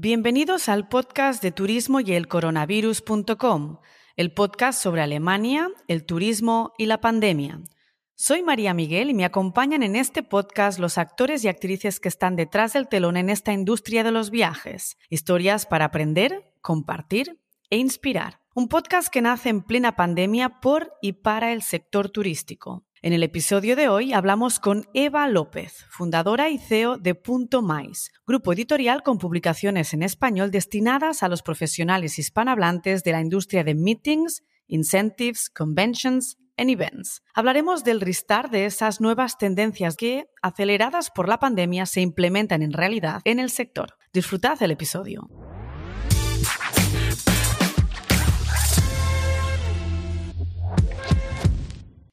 Bienvenidos al podcast de turismo y el coronavirus.com, el podcast sobre Alemania, el turismo y la pandemia. Soy María Miguel y me acompañan en este podcast los actores y actrices que están detrás del telón en esta industria de los viajes. Historias para aprender, compartir e inspirar. Un podcast que nace en plena pandemia por y para el sector turístico. En el episodio de hoy hablamos con Eva López, fundadora y CEO de Punto Mais, grupo editorial con publicaciones en español destinadas a los profesionales hispanohablantes de la industria de meetings, incentives, conventions and events. Hablaremos del restart de esas nuevas tendencias que, aceleradas por la pandemia, se implementan en realidad en el sector. Disfrutad el episodio.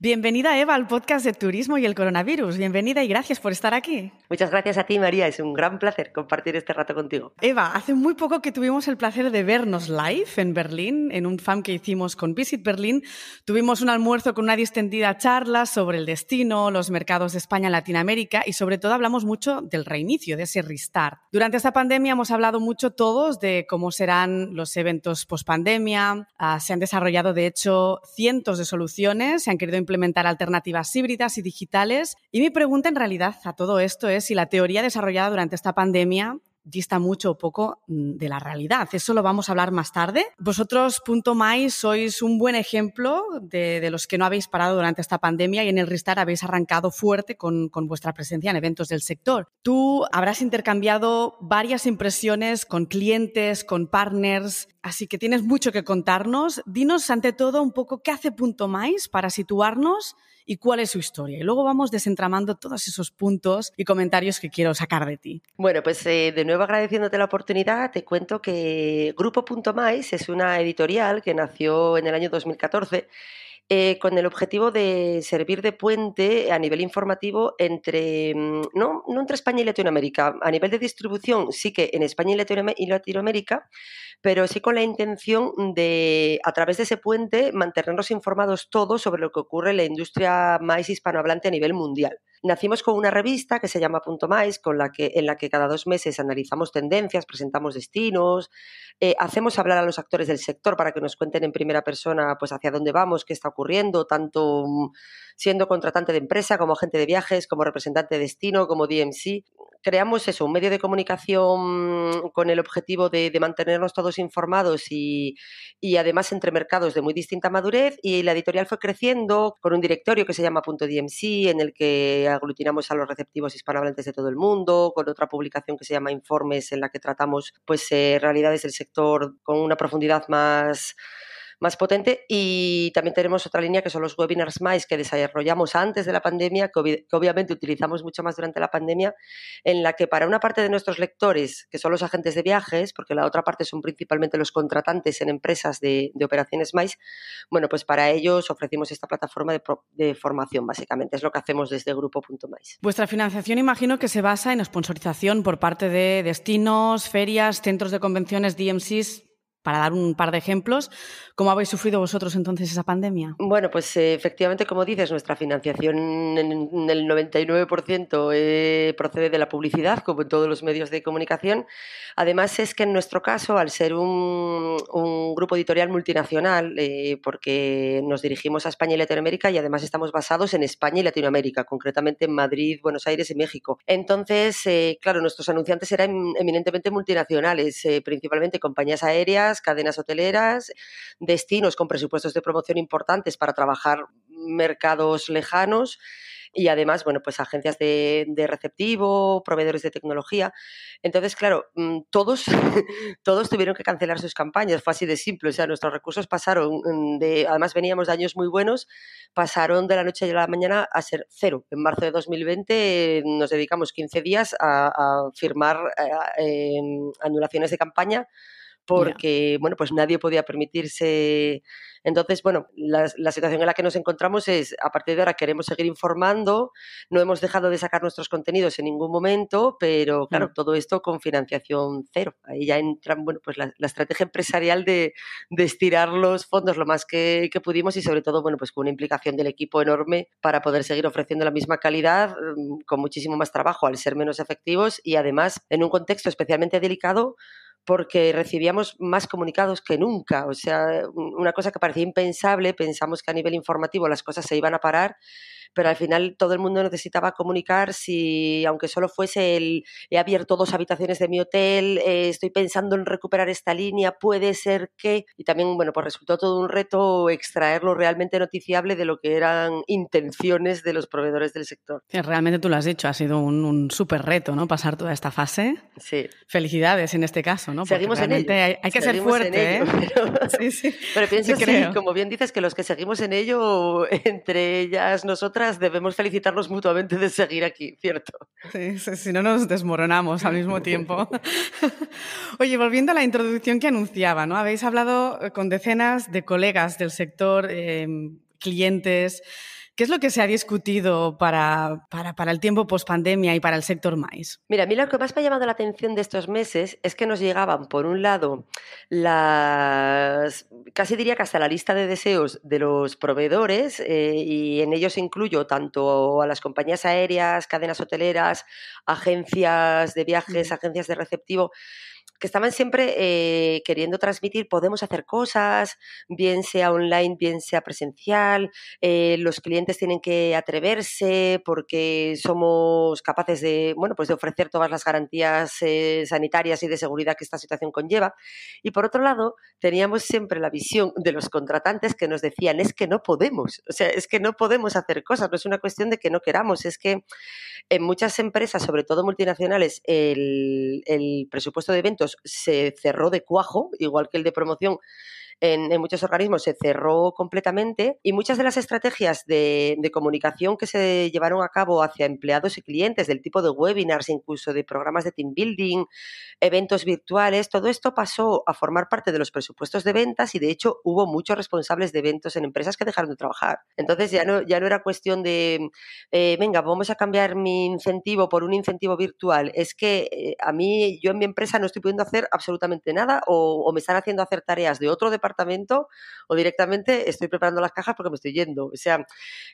Bienvenida Eva al podcast de Turismo y el Coronavirus. Bienvenida y gracias por estar aquí. Muchas gracias a ti María, es un gran placer compartir este rato contigo. Eva, hace muy poco que tuvimos el placer de vernos live en Berlín, en un FAM que hicimos con Visit Berlin. Tuvimos un almuerzo con una distendida charla sobre el destino, los mercados de España Latinoamérica y sobre todo hablamos mucho del reinicio, de ese restart. Durante esta pandemia hemos hablado mucho todos de cómo serán los eventos post pandemia. Ah, se han desarrollado de hecho cientos de soluciones, se han querido implementar implementar alternativas híbridas y digitales. Y mi pregunta en realidad a todo esto es si la teoría desarrollada durante esta pandemia dista mucho o poco mm, de la realidad. Eso lo vamos a hablar más tarde. Vosotros, Punto Mais, sois un buen ejemplo de, los que no habéis parado durante esta pandemia y en el Restart habéis arrancado fuerte con, con vuestra presencia en eventos del sector. Tú habrás intercambiado varias impresiones con clientes, con partners, así que tienes mucho que contarnos. Dinos ante todo un poco qué hace Punto Mais para situarnos y cuál es su historia. Y luego vamos desentramando todos esos puntos y comentarios que quiero sacar de ti. Bueno, pues eh, de nuevo agradeciéndote la oportunidad, te cuento que Grupo Punto Mais es una editorial que nació en el año 2014 eh, con el objetivo de servir de puente a nivel informativo entre, mm, no, no entre España y Latinoamérica, a nivel de distribución sí que en España y Latinoamérica, pero sí con la intención de, a través de ese puente, mantenernos informados todos sobre lo que ocurre en la industria más hispanohablante a nivel mundial. Nacimos con una revista que se llama Punto Mais, con la que, en la que cada dos meses analizamos tendencias, presentamos destinos, eh, hacemos hablar a los actores del sector para que nos cuenten en primera persona pues, hacia dónde vamos, qué está ocurriendo, tanto mm, siendo contratante de empresa como agente de viajes, como representante de destino, como DMC creamos eso, un medio de comunicación con el objetivo de, mantenernos todos informados y, además entre mercados de muy distinta madurez y la editorial fue creciendo con un directorio que se llama Punto DMC en el que aglutinamos a los receptivos hispanohablantes de todo el mundo, con otra publicación que se llama Informes en la que tratamos pues eh, realidades del sector con una profundidad más más potente. Y también tenemos otra línea que son los webinars más que desarrollamos antes de la pandemia, que, obviamente utilizamos mucho más durante la pandemia, en la que para una parte de nuestros lectores, que son los agentes de viajes, porque la otra parte son principalmente los contratantes en empresas de, operaciones más, bueno, pues para ellos ofrecimos esta plataforma de, formación, básicamente. Es lo que hacemos desde Grupo.mais. Vuestra financiación imagino que se basa en sponsorización por parte de destinos, ferias, centros de convenciones, DMCs para dar un par de ejemplos, ¿cómo habéis sufrido vosotros entonces esa pandemia? Bueno, pues eh, efectivamente, como dices, nuestra financiación en, el 99% eh, procede de la publicidad, como en todos los medios de comunicación. Además, es que en nuestro caso, al ser un, grupo editorial multinacional, eh, porque nos dirigimos a España y Latinoamérica y además estamos basados en España y Latinoamérica, concretamente en Madrid, Buenos Aires y México. Entonces, claro, nuestros anunciantes eran eminentemente multinacionales, principalmente compañías aéreas, cadenas hoteleras, destinos con presupuestos de promoción importantes para trabajar mercados lejanos y además, bueno, pues agencias de, receptivo, proveedores de tecnología. Entonces, claro, mm, todos, todos tuvieron que cancelar sus campañas, fue así de simple. O sea, nuestros recursos pasaron mm, de, además veníamos de años muy buenos, pasaron de la noche a la mañana a ser cero. En marzo de 2020 nos dedicamos 15 días a, firmar eh, anulaciones de campaña porque, bueno, pues nadie podía permitirse. Entonces, bueno, la, situación en la que nos encontramos es, a partir de ahora queremos seguir informando, no hemos dejado de sacar nuestros contenidos en ningún momento, pero claro, todo esto con financiación cero. Ahí ya entran, bueno, pues la, estrategia empresarial de, estirar los fondos lo más que, que, pudimos y sobre todo, bueno, pues con una implicación del equipo enorme para poder seguir ofreciendo la misma calidad, mm, con muchísimo más trabajo al ser menos efectivos y además en un contexto especialmente delicado porque recibíamos más comunicados que nunca. O sea, una cosa que parecía impensable, pensamos que a nivel informativo las cosas se iban a parar pero al final todo el mundo necesitaba comunicar si, aunque solo fuese el he abierto dos habitaciones de mi hotel, eh, estoy pensando en recuperar esta línea, puede ser que, y también, bueno, pues resultó todo un reto extraerlo realmente noticiable de lo que eran intenciones de los proveedores del sector. realmente tú lo has dicho, ha sido un, un súper reto, ¿no? Pasar toda esta fase. Sí. Felicidades en este caso, ¿no? seguimos en ello. Hay, que ser fuerte, ¿eh? Pero, sí, sí. pero pienso sí, como bien dices, que los que seguimos en ello, entre ellas nosotras, debemos felicitarnos mutuamente de seguir aquí, ¿cierto? Sí, si no nos desmoronamos al mismo tiempo. Oye, volviendo a la introducción que anunciaba, ¿no? Habéis hablado con decenas de colegas del sector, eh, clientes. ¿Qué es lo que se ha discutido para, para, el tiempo post-pandemia y para el sector maíz? Mira, a mí lo que más me ha llamado la atención de estos meses es que nos llegaban, por un lado, las casi diría que hasta la lista de deseos de los proveedores, eh, y en ellos incluyo tanto a las compañías aéreas, cadenas hoteleras, agencias de viajes, agencias de receptivo, que estaban siempre eh, queriendo transmitir, podemos hacer cosas, bien sea online, bien sea presencial, eh, los clientes tienen que atreverse porque somos capaces de, bueno, pues de ofrecer todas las garantías eh, sanitarias y de seguridad que esta situación conlleva. Y por otro lado, teníamos siempre la visión de los contratantes que nos decían, es que no podemos, o sea, es que no podemos hacer cosas, no es una cuestión de que no queramos, es que en muchas empresas, sobre todo multinacionales, el, el presupuesto de eventos se cerró de cuajo, igual que el de promoción en, muchos organismos se cerró completamente y muchas de las estrategias de, comunicación que se llevaron a cabo hacia empleados y clientes, del tipo de webinars, incluso de programas de team building, eventos virtuales, todo esto pasó a formar parte de los presupuestos de ventas y de hecho hubo muchos responsables de eventos en empresas que dejaron de trabajar. Entonces ya no, ya no era cuestión de, eh, venga, vamos a cambiar mi incentivo por un incentivo virtual. Es que eh, a mí, yo en mi empresa no estoy pudiendo hacer absolutamente nada o, o me están haciendo hacer tareas de otro departamento departamento o directamente estoy preparando las cajas porque me estoy yendo. O sea,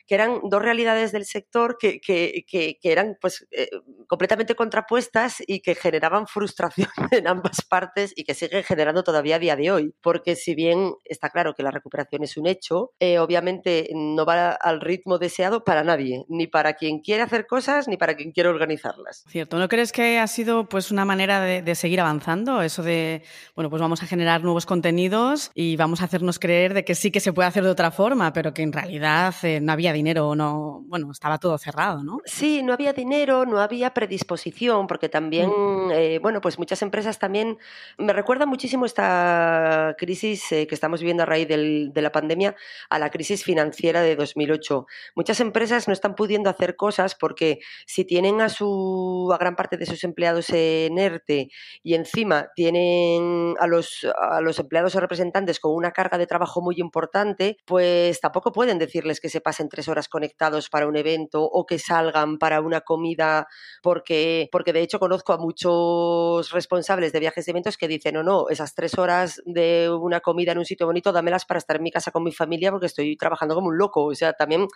que eran dos realidades del sector que, que, que, eran pues eh, completamente contrapuestas y que generaban frustración en ambas partes y que siguen generando todavía a día de hoy. Porque si bien está claro que la recuperación es un hecho, eh, obviamente no va al ritmo deseado para nadie, ni para quien quiere hacer cosas, ni para quien quiere organizarlas. Cierto, ¿no crees que ha sido pues una manera de, de seguir avanzando? Eso de, bueno, pues vamos a generar nuevos contenidos y vamos a hacernos creer de que sí que se puede hacer de otra forma, pero que en realidad eh, no había dinero o no, bueno, estaba todo cerrado, ¿no? Sí, no había dinero, no había predisposición, porque también, mm. eh, bueno, pues muchas empresas también, me recuerda muchísimo esta crisis eh, que estamos viviendo a raíz del, de la pandemia a la crisis financiera de 2008. Muchas empresas no están pudiendo hacer cosas porque si tienen a su a gran parte de sus empleados en ERTE y encima tienen a los, a los empleados o representantes con una carga de trabajo muy importante, pues tampoco pueden decirles que se pasen tres horas conectados para un evento o que salgan para una comida, porque, porque de hecho conozco a muchos responsables de viajes de eventos que dicen, no, no, esas tres horas de una comida en un sitio bonito, dámelas para estar en mi casa con mi familia porque estoy trabajando como un loco. O sea, también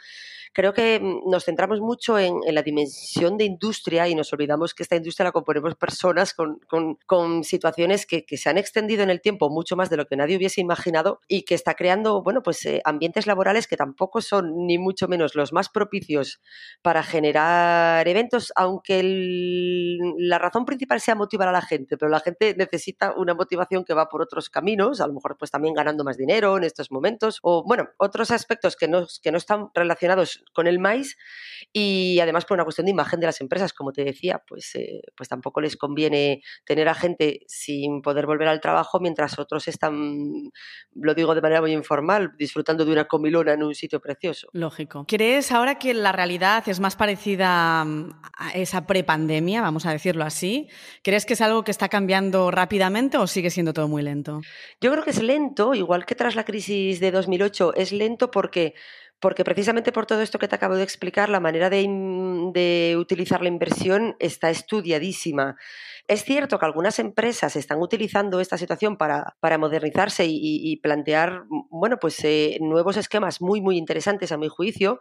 creo que mm, nos centramos mucho en, la dimensión de industria y nos olvidamos que esta industria la componemos personas con, con, situaciones que, que, se han extendido en el tiempo mucho más de lo que nadie hubiese imaginado y que está creando, bueno, pues eh, ambientes laborales que tampoco son ni mucho menos los más propicios para generar eventos, aunque la razón principal sea motivar a la gente, pero la gente necesita una motivación que va por otros caminos, a lo mejor pues también ganando más dinero en estos momentos, o bueno, otros aspectos que no, que no están relacionados con el maíz y además por una cuestión de imagen de las empresas, como te decía, pues, eh, pues tampoco les conviene tener a gente sin poder volver al trabajo mientras otros están, lo digo de manera muy informal, disfrutando de una comilona en un sitio precioso. Lógico. ¿Crees ahora que la realidad es más parecida mm, a esa prepandemia, vamos a decirlo así? ¿Crees que es algo que está cambiando rápidamente o sigue siendo todo muy lento? Yo creo que es lento, igual que tras la crisis de 2008, es lento porque porque precisamente por todo esto que te acabo de explicar, la manera de, utilizar la inversión está estudiadísima. Es cierto que algunas empresas están utilizando esta situación para, modernizarse y, plantear bueno, pues, eh, nuevos esquemas muy, muy interesantes a mi juicio,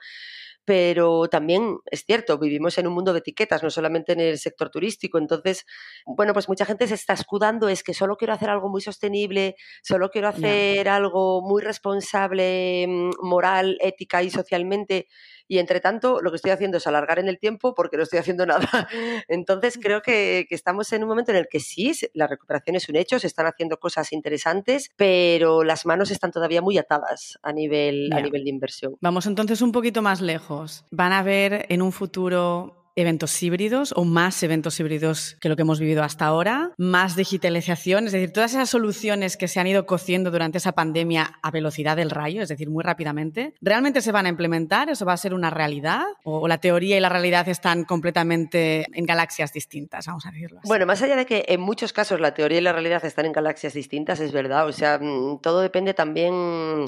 pero también es cierto, vivimos en un mundo de etiquetas, no solamente en el sector turístico. Entonces, bueno, pues mucha gente se está escudando, es que solo quiero hacer algo muy sostenible, solo quiero hacer algo muy responsable, mm, moral, ética y socialmente y entre tanto lo que estoy haciendo es alargar en el tiempo porque no estoy haciendo nada. Entonces creo que, estamos en un momento en el que sí, la recuperación es un hecho, se están haciendo cosas interesantes, pero las manos están todavía muy atadas a nivel, a nivel de inversión. Vamos entonces un poquito más lejos. ¿Van a ver en un futuro eventos híbridos o más eventos híbridos que lo que hemos vivido hasta ahora, más digitalización, es decir, todas esas soluciones que se han ido cociendo durante esa pandemia a velocidad del rayo, es decir, muy rápidamente, ¿realmente se van a implementar? ¿Eso va a ser una realidad? ¿O la teoría y la realidad están completamente en galaxias distintas, vamos a decirlo? Bueno, más allá de que en muchos casos la teoría y la realidad están en galaxias distintas, es verdad, o sea, mm, todo depende también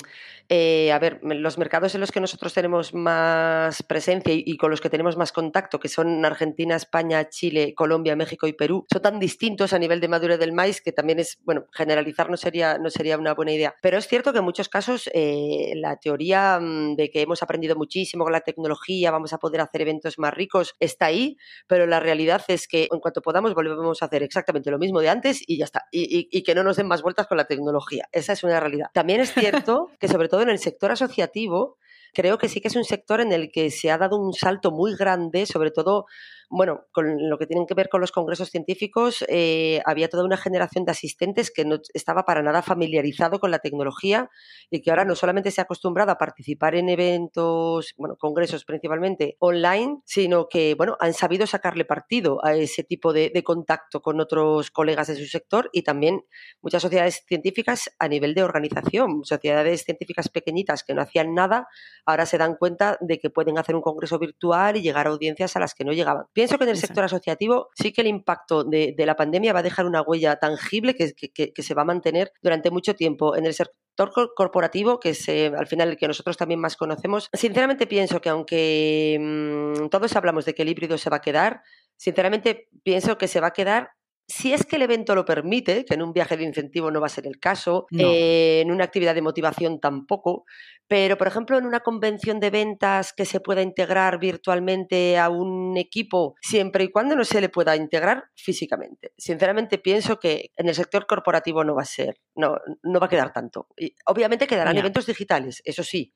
eh, a ver, los mercados en los que nosotros tenemos más presencia y, con los que tenemos más contacto, que son Argentina, España, Chile, Colombia, México y Perú, son tan distintos a nivel de madurez del maíz que también es, bueno, generalizar no sería, no sería una buena idea. Pero es cierto que en muchos casos eh, la teoría mm, de que hemos aprendido muchísimo con la tecnología, vamos a poder hacer eventos más ricos, está ahí, pero la realidad es que en cuanto podamos volvemos a hacer exactamente lo mismo de antes y ya está. Y, y que no nos den más vueltas con la tecnología. Esa es una realidad. También es cierto que sobre todo en el sector asociativo, creo que sí que es un sector en el que se ha dado un salto muy grande, sobre todo bueno, con lo que tienen que ver con los congresos científicos, eh, había toda una generación de asistentes que no estaba para nada familiarizado con la tecnología y que ahora no solamente se ha acostumbrado a participar en eventos, bueno, congresos principalmente online, sino que, bueno, han sabido sacarle partido a ese tipo de, contacto con otros colegas de su sector y también muchas sociedades científicas a nivel de organización, sociedades científicas pequeñitas que no hacían nada, ahora se dan cuenta de que pueden hacer un congreso virtual y llegar a audiencias a las que no llegaban. Pienso que en el sector asociativo sí que el impacto de, la pandemia va a dejar una huella tangible que, se va a mantener durante mucho tiempo. En el sector corporativo, que es eh, al final el que nosotros también más conocemos, sinceramente pienso que aunque mm, todos hablamos de que el híbrido se va a quedar, sinceramente pienso que se va a quedar si es que el evento lo permite, que en un viaje de incentivo no va a ser el caso, eh, en una actividad de motivación tampoco, pero por ejemplo en una convención de ventas que se pueda integrar virtualmente a un equipo, siempre y cuando no se le pueda integrar físicamente. Sinceramente pienso que en el sector corporativo no va a ser, no, no va a quedar tanto. Y obviamente quedarán eventos digitales, eso sí.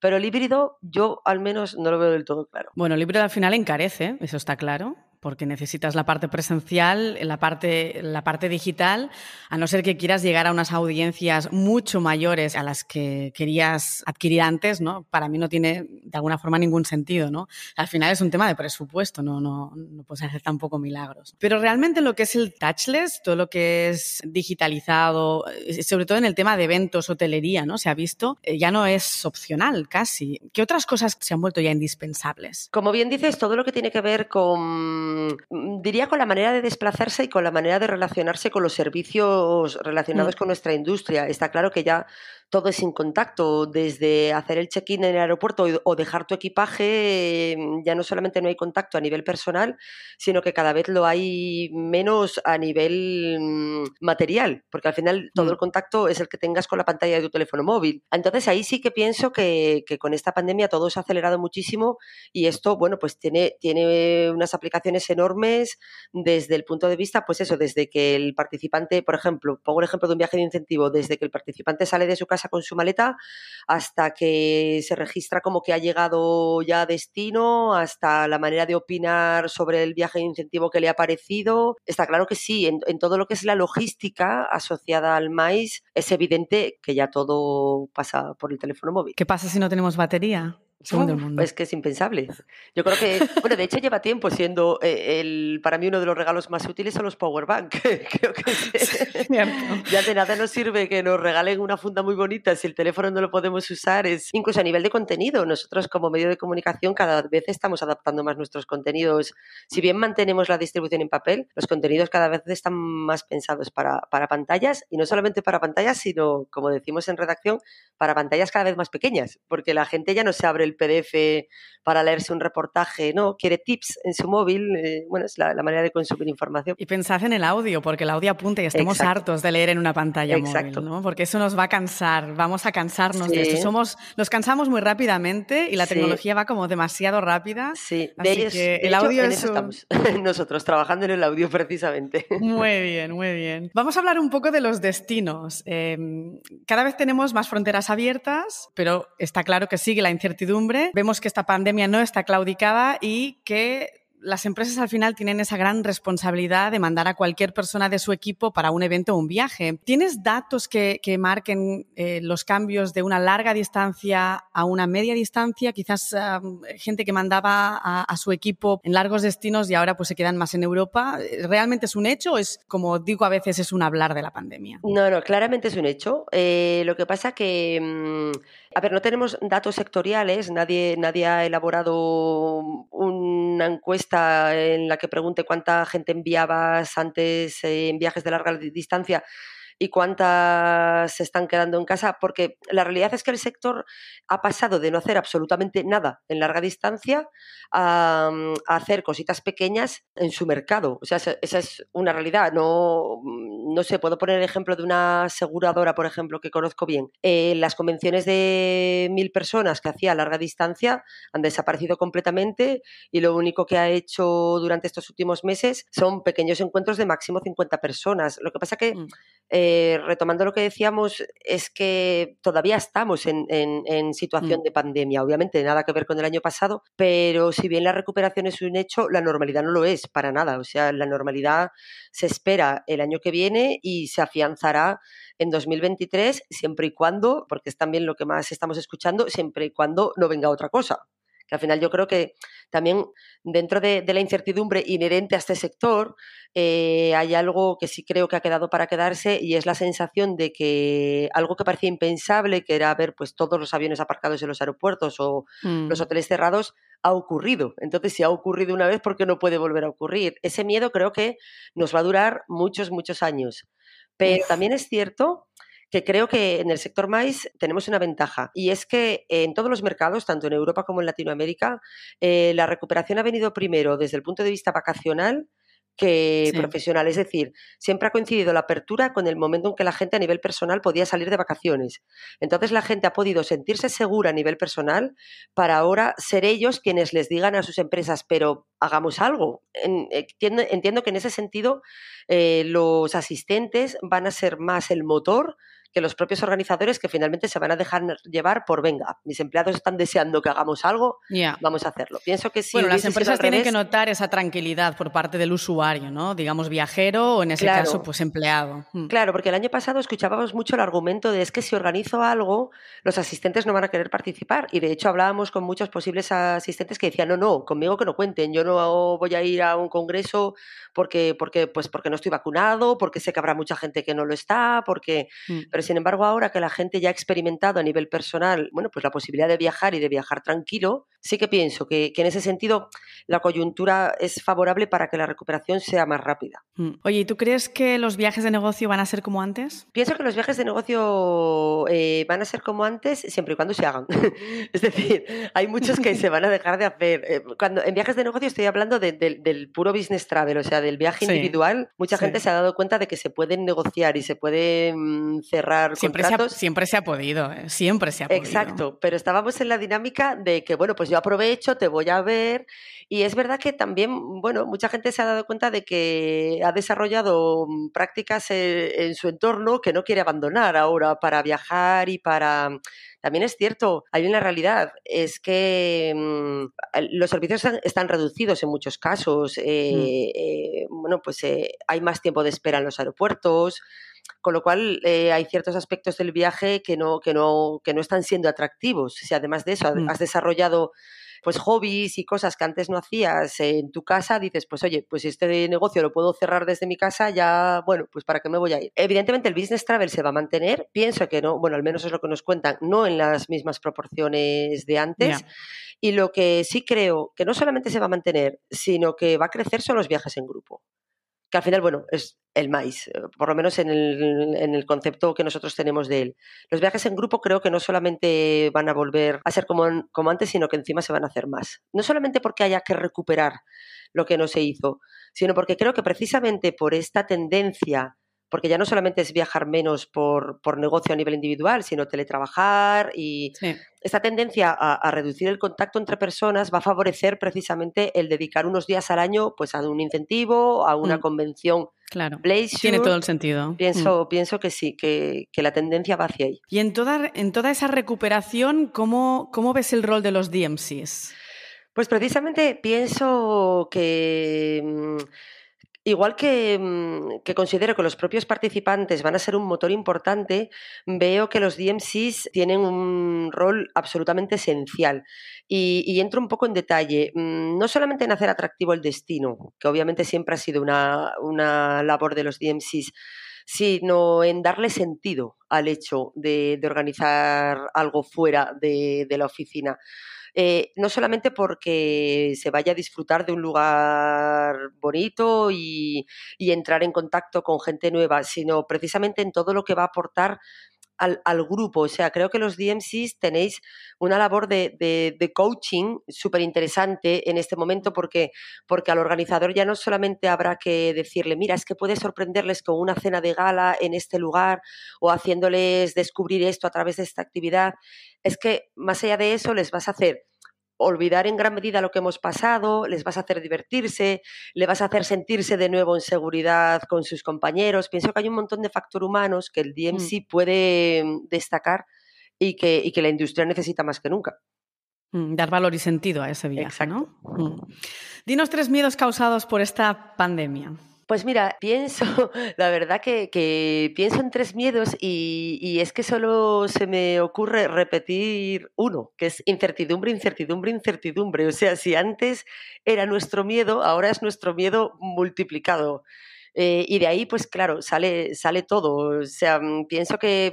Pero el híbrido yo al menos no lo veo del todo claro. Bueno, el híbrido al final encarece, eso está claro porque necesitas la parte presencial, la parte, la parte digital, a no ser que quieras llegar a unas audiencias mucho mayores a las que querías adquirir antes, ¿no? Para mí no tiene de alguna forma ningún sentido, ¿no? Al final es un tema de presupuesto, no, no, no puedes hacer tampoco milagros. Pero realmente lo que es el touchless, todo lo que es digitalizado, eh, sobre todo en el tema de eventos, hotelería, ¿no? Se ha visto, eh, ya no es opcional casi. ¿Qué otras cosas se han vuelto ya indispensables? Como bien dices, todo lo que tiene que ver con Mm, diría con la manera de desplazarse y con la manera de relacionarse con los servicios relacionados mm. con nuestra industria. Está claro que ya todo es sin contacto, desde hacer el check-in en el aeropuerto o dejar tu equipaje, mm, ya no solamente no hay contacto a nivel personal, sino que cada vez lo hay menos a nivel material, porque al final todo el contacto es el que tengas con la pantalla de tu teléfono móvil. Entonces ahí sí que pienso que, que con esta pandemia todo se ha acelerado muchísimo y esto, bueno, pues tiene, tiene unas aplicaciones enormes desde el punto de vista, pues eso, desde que el participante, por ejemplo, pongo el ejemplo de un viaje de incentivo, desde que el participante sale de su casa con su maleta hasta que se registra como que ha llegado ya a destino, hasta la manera de opinar sobre el viaje de incentivo que le ha parecido. Está claro que sí, en, en todo lo que es la logística asociada al maíz, es evidente que ya todo pasa por el teléfono móvil. ¿Qué pasa si no tenemos batería? Es que es impensable. Yo creo que, bueno, de hecho lleva tiempo siendo eh, el, para mí uno de los regalos más útiles son los power bank. creo que ya de nada nos sirve que nos regalen una funda muy bonita si el teléfono no lo podemos usar. Es incluso a nivel de contenido. Nosotros como medio de comunicación cada vez estamos adaptando más nuestros contenidos. Si bien mantenemos la distribución en papel, los contenidos cada vez están más pensados para, para pantallas y no solamente para pantallas, sino como decimos en redacción, para pantallas cada vez más pequeñas, porque la gente ya no se abre el PDF para leerse un reportaje, no, quiere tips en su móvil, eh, bueno, es la, manera de consumir información. Y pensad en el audio, porque el audio apunta y estamos hartos de leer en una pantalla Exacto. móvil, ¿no? Porque eso nos va a cansar, vamos a cansarnos de esto. Somos, nos cansamos muy rápidamente y la tecnología va como demasiado rápida. Sí, así que el audio es estamos nosotros trabajando en el audio precisamente. Muy bien, muy bien. Vamos a hablar un poco de los destinos. Em, cada vez tenemos más fronteras abiertas, pero está claro que sigue la incertidumbre. Vemos que esta pandemia no está claudicada y que las empresas al final tienen esa gran responsabilidad de mandar a cualquier persona de su equipo para un evento o un viaje. ¿Tienes datos que, marquen eh, los cambios de una larga distancia a una media distancia? Quizás gente que mandaba a, su equipo en largos destinos y ahora pues se quedan más en Europa. ¿Realmente es un hecho o es, como digo a veces, es un hablar de la pandemia? No, no, claramente es un hecho. Eh, lo que pasa que, mm, a ver, no tenemos datos sectoriales, nadie, nadie ha elaborado una encuesta en la que pregunte cuánta gente enviabas antes en viajes de larga distancia y cuántas se están quedando en casa, porque la realidad es que el sector ha pasado de no hacer absolutamente nada en larga distancia a, mm, hacer cositas pequeñas en su mercado. O sea, esa es una realidad. No, mm, no sé, puedo poner el ejemplo de una aseguradora, por ejemplo, que conozco bien. Eh, las convenciones de mil personas que hacía a larga distancia han desaparecido completamente y lo único que ha hecho durante estos últimos meses son pequeños encuentros de máximo 50 personas. Lo que pasa que... Mm. Eh, retomando lo que decíamos, es que todavía estamos en, situación mm. de pandemia. Obviamente nada que ver con el año pasado, pero si bien la recuperación es un hecho, la normalidad no lo es para nada. O sea, la normalidad se espera el año que viene y se afianzará en 2023 siempre y cuando, porque es también lo que más estamos escuchando, siempre y cuando no venga otra cosa que al final yo creo que también dentro de, la incertidumbre inherente a este sector eh, hay algo que sí creo que ha quedado para quedarse y es la sensación de que algo que parecía impensable, que era ver pues todos los aviones aparcados en los aeropuertos o los mm. hoteles cerrados, ha ocurrido. Entonces, si ha ocurrido una vez, ¿por qué no puede volver a ocurrir? Ese miedo creo que nos va a durar muchos, muchos años. Pero también es cierto que creo que en el sector maíz tenemos una ventaja y es que en todos los mercados, tanto en Europa como en Latinoamérica, eh, la recuperación ha venido primero desde el punto de vista vacacional que profesional. Es decir, siempre ha coincidido la apertura con el momento en que la gente a nivel personal podía salir de vacaciones. Entonces la gente ha podido sentirse segura a nivel personal para ahora ser ellos quienes les digan a sus empresas, pero hagamos algo. Entiendo, que en ese sentido eh, los asistentes van a ser más el motor que los propios organizadores que finalmente se van a dejar llevar por venga, mis empleados están deseando que hagamos algo, vamos a hacerlo. Pienso que sí. Bueno, las empresas tienen que notar esa tranquilidad por parte del usuario, ¿no? Digamos viajero o en ese caso pues empleado. Mm. Claro, porque el año pasado escuchábamos mucho el argumento de es que si organizo algo, los asistentes no van a querer participar y de hecho hablábamos con muchos posibles asistentes que decían, "No, no, conmigo que no cuenten, yo no voy a ir a un congreso porque porque pues porque no estoy vacunado, porque sé que habrá mucha gente que no lo está, porque mm. Pero sin embargo, ahora que la gente ya ha experimentado a nivel personal, bueno, pues la posibilidad de viajar y de viajar tranquilo, sí que pienso que, en ese sentido la coyuntura es favorable para que la recuperación sea más rápida. Mm. Oye, ¿y tú crees que los viajes de negocio van a ser como antes? Pienso que los viajes de negocio eh, van a ser como antes siempre y cuando se hagan. es decir, hay muchos que se van a dejar de hacer. Eh, cuando en viajes de negocio estoy hablando del puro business travel, o sea, del viaje individual. Mucha gente se ha dado cuenta de que se pueden negociar y se pueden cerrar siempre Se ha, siempre se ha podido, ¿eh? siempre se ha podido. Exacto, pero estábamos en la dinámica de que, bueno, pues yo aprovecho, te voy a ver. Y es verdad que también, bueno, mucha gente se ha dado cuenta de que ha desarrollado mm, prácticas eh, en, su entorno que no quiere abandonar ahora para viajar y para también es cierto, hay una realidad, es que mm, los servicios están reducidos en muchos casos. Mm. Eh, bueno, pues hay más tiempo de espera en los aeropuertos con lo cual eh, hay ciertos aspectos del viaje que no, que no, que no están siendo atractivos. Si además de eso mm. has desarrollado pues hobbies y cosas que antes no hacías en tu casa, dices, pues oye, pues este negocio lo puedo cerrar desde mi casa, ya, bueno, pues para qué me voy a ir. Evidentemente el business travel se va a mantener, pienso que no, bueno, al menos es lo que nos cuentan, no en las mismas proporciones de antes. Y lo que sí creo que no solamente se va a mantener, sino que va a crecer son los viajes en grupo. Que al final, bueno, es el maíz, eh, por lo menos en el, en el, concepto que nosotros tenemos de él. Los viajes en grupo creo que no solamente van a volver a ser como, como antes, sino que encima se van a hacer más. No solamente porque haya que recuperar lo que no se hizo, sino porque creo que precisamente por esta tendencia porque ya no solamente es viajar menos por, por negocio a nivel individual, sino teletrabajar y esta tendencia a, reducir el contacto entre personas va a favorecer precisamente el dedicar unos días al año pues a un incentivo, a una mm. convención. Claro, tiene todo el sentido. Pienso, mm. pienso que sí, que, que, la tendencia va hacia ahí. Y en toda, en toda esa recuperación, ¿cómo, ¿cómo ves el rol de los DMCs? Pues precisamente pienso que mm, Igual mm, que, considero que los propios participantes van a ser un motor importante, veo que los DMCs tienen un rol absolutamente esencial. Y, entro un poco en detalle, mm, no solamente en hacer atractivo el destino, que obviamente siempre ha sido una, labor de los DMCs, sino en darle sentido al hecho de, organizar algo fuera de la oficina. Eh, no solamente porque se vaya a disfrutar de un lugar bonito y, entrar en contacto con gente nueva, sino precisamente en todo lo que va a aportar al, grupo. O sea, creo que los DMCs tenéis una labor de, coaching súper interesante en este momento porque, porque al organizador ya no solamente habrá que decirle, mira, es que puedes sorprenderles con una cena de gala en este lugar o haciéndoles descubrir esto a través de esta actividad. Es que más allá de eso les vas a hacer olvidar en gran medida lo que hemos pasado, les vas a hacer divertirse, le vas a hacer sentirse de nuevo en seguridad con sus compañeros. Pienso que hay un montón de factores humanos que el DMC mm. puede mm, destacar y que, y que la industria necesita más que nunca. Mm, dar valor y sentido a ese viaje, ¿no? Dinos tres miedos causados por esta pandemia. Pues mira, pienso, la verdad que, pienso en tres miedos y, es que solo se me ocurre repetir uno, que es incertidumbre, incertidumbre, incertidumbre. O sea, si antes era nuestro miedo, ahora es nuestro miedo multiplicado. Eh, y de ahí, pues claro, sale, sale todo. O sea, mm, pienso que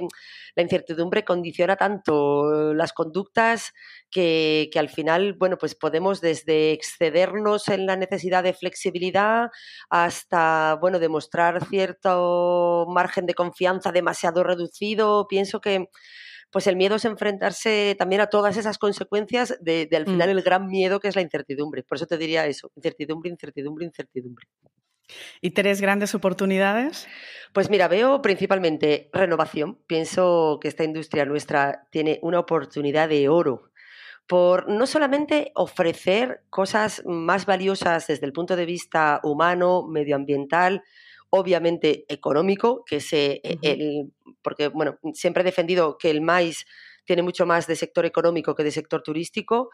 la incertidumbre condiciona tanto las conductas que, al final, bueno, pues podemos desde excedernos en la necesidad de flexibilidad hasta, bueno, demostrar cierto margen de confianza demasiado reducido. Pienso que pues el miedo es enfrentarse también a todas esas consecuencias de, al final mm. el gran miedo que es la incertidumbre. Por eso te diría eso, incertidumbre, incertidumbre, incertidumbre. ¿Y tres grandes oportunidades? Pues mira, veo principalmente renovación. Pienso que esta industria nuestra tiene una oportunidad de oro por no solamente ofrecer cosas más valiosas desde el punto de vista humano, medioambiental, obviamente económico, que se, el, porque bueno, siempre he defendido que el maíz tiene mucho más de sector económico que de sector turístico.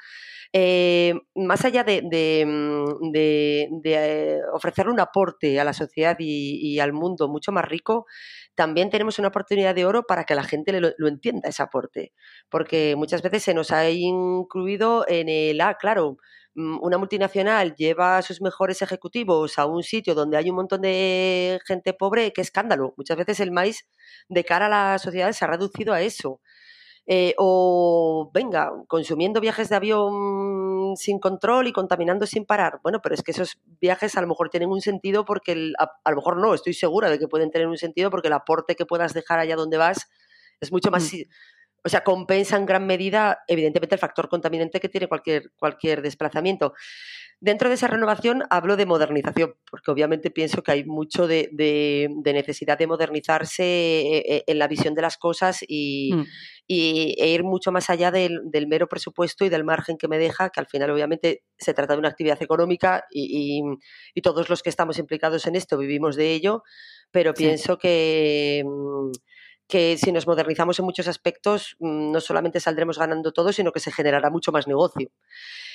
Eh, más allá de, mm, eh, ofrecerle un aporte a la sociedad y, al mundo mucho más rico, también tenemos una oportunidad de oro para que la gente lo, entienda ese aporte. Porque muchas veces se nos ha incluido en el, ah, claro, mm, una multinacional lleva a sus mejores ejecutivos a un sitio donde hay un montón de gente pobre, qué escándalo. Muchas veces el maíz de cara a la sociedad se ha reducido a eso. Eh, o venga, consumiendo viajes de avión sin control y contaminando sin parar. Bueno, pero es que esos viajes a lo mejor tienen un sentido porque, a, lo mejor no, estoy segura de que pueden tener un sentido porque el aporte que puedas dejar allá donde vas es mucho más... Mm. O sea, compensa en gran medida, evidentemente, el factor contaminante que tiene cualquier, cualquier desplazamiento. Dentro de esa renovación hablo de modernización, porque obviamente pienso que hay mucho de, necesidad de modernizarse eh, eh, en la visión de las cosas y, mm. e ir mucho más allá del, mero presupuesto y del margen que me deja, que al final obviamente se trata de una actividad económica y, todos los que estamos implicados en esto vivimos de ello, pero pienso que mm, que si nos modernizamos en muchos aspectos, mm, no solamente saldremos ganando todo, sino que se generará mucho más negocio.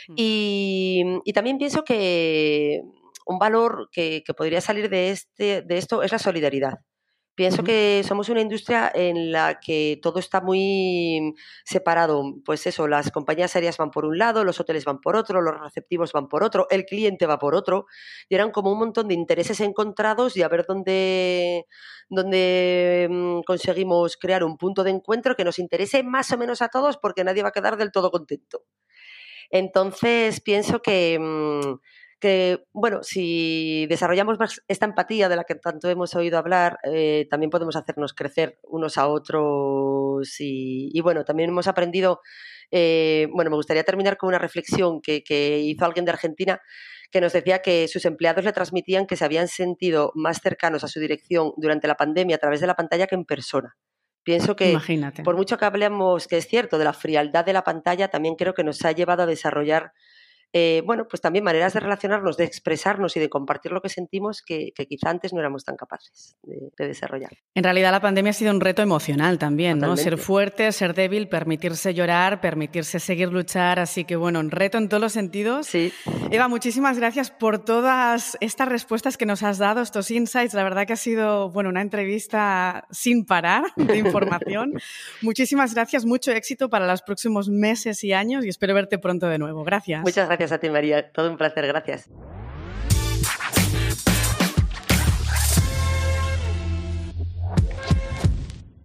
Mm. Y, también pienso que un valor que, podría salir de, este, de esto es la solidaridad. Pienso que somos una industria en la que todo está muy separado. Pues eso, las compañías aéreas van por un lado, los hoteles van por otro, los receptivos van por otro, el cliente va por otro. Y eran como un montón de intereses encontrados y a ver dónde, dónde mm, conseguimos crear un punto de encuentro que nos interese más o menos a todos porque nadie va a quedar del todo contento. Entonces, pienso que, mm, que, bueno, si desarrollamos más esta empatía de la que tanto hemos oído hablar, eh, también podemos hacernos crecer unos a otros y, bueno, también hemos aprendido, eh, bueno, me gustaría terminar con una reflexión que, que hizo alguien de Argentina que nos decía que sus empleados le transmitían que se habían sentido más cercanos a su dirección durante la pandemia a través de la pantalla que en persona. Pienso que, por mucho que hablemos, que es cierto, de la frialdad de la pantalla, también creo que nos ha llevado a desarrollar eh, bueno, pues también maneras de relacionarnos, de expresarnos y de compartir lo que sentimos que, quizá antes no éramos tan capaces de, desarrollar. En realidad la pandemia ha sido un reto emocional también, ¿no? Ser fuerte, ser débil, permitirse llorar, permitirse seguir luchar, así que bueno, un reto en todos los sentidos. Sí. Eva, muchísimas gracias por todas estas respuestas que nos has dado, estos insights. La verdad que ha sido, bueno, una entrevista sin parar de información. muchísimas gracias, mucho éxito para los próximos meses y años y espero verte pronto de nuevo. Gracias. Muchas gracias gracias a ti, María. Todo un placer, gracias.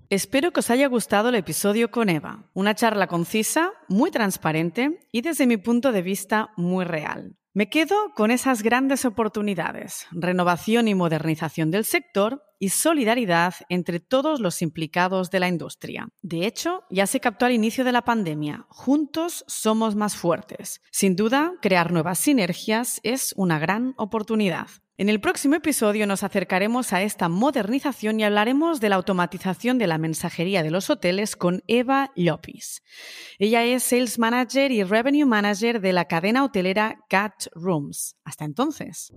Espero que os haya gustado el episodio con Eva. Una charla concisa, muy transparente y desde mi punto de vista muy real. Me quedo con esas grandes oportunidades, renovación y modernización del sector y solidaridad entre todos los implicados de la industria. De hecho, ya se captó al inicio de la pandemia, juntos somos más fuertes. Sin duda, crear nuevas sinergias es una gran oportunidad. En el próximo episodio nos acercaremos a esta modernización y hablaremos de la automatización de la mensajería de los hoteles con Eva Llopis. Ella es Sales Manager y Revenue Manager de la cadena hotelera Cat Rooms. Hasta entonces.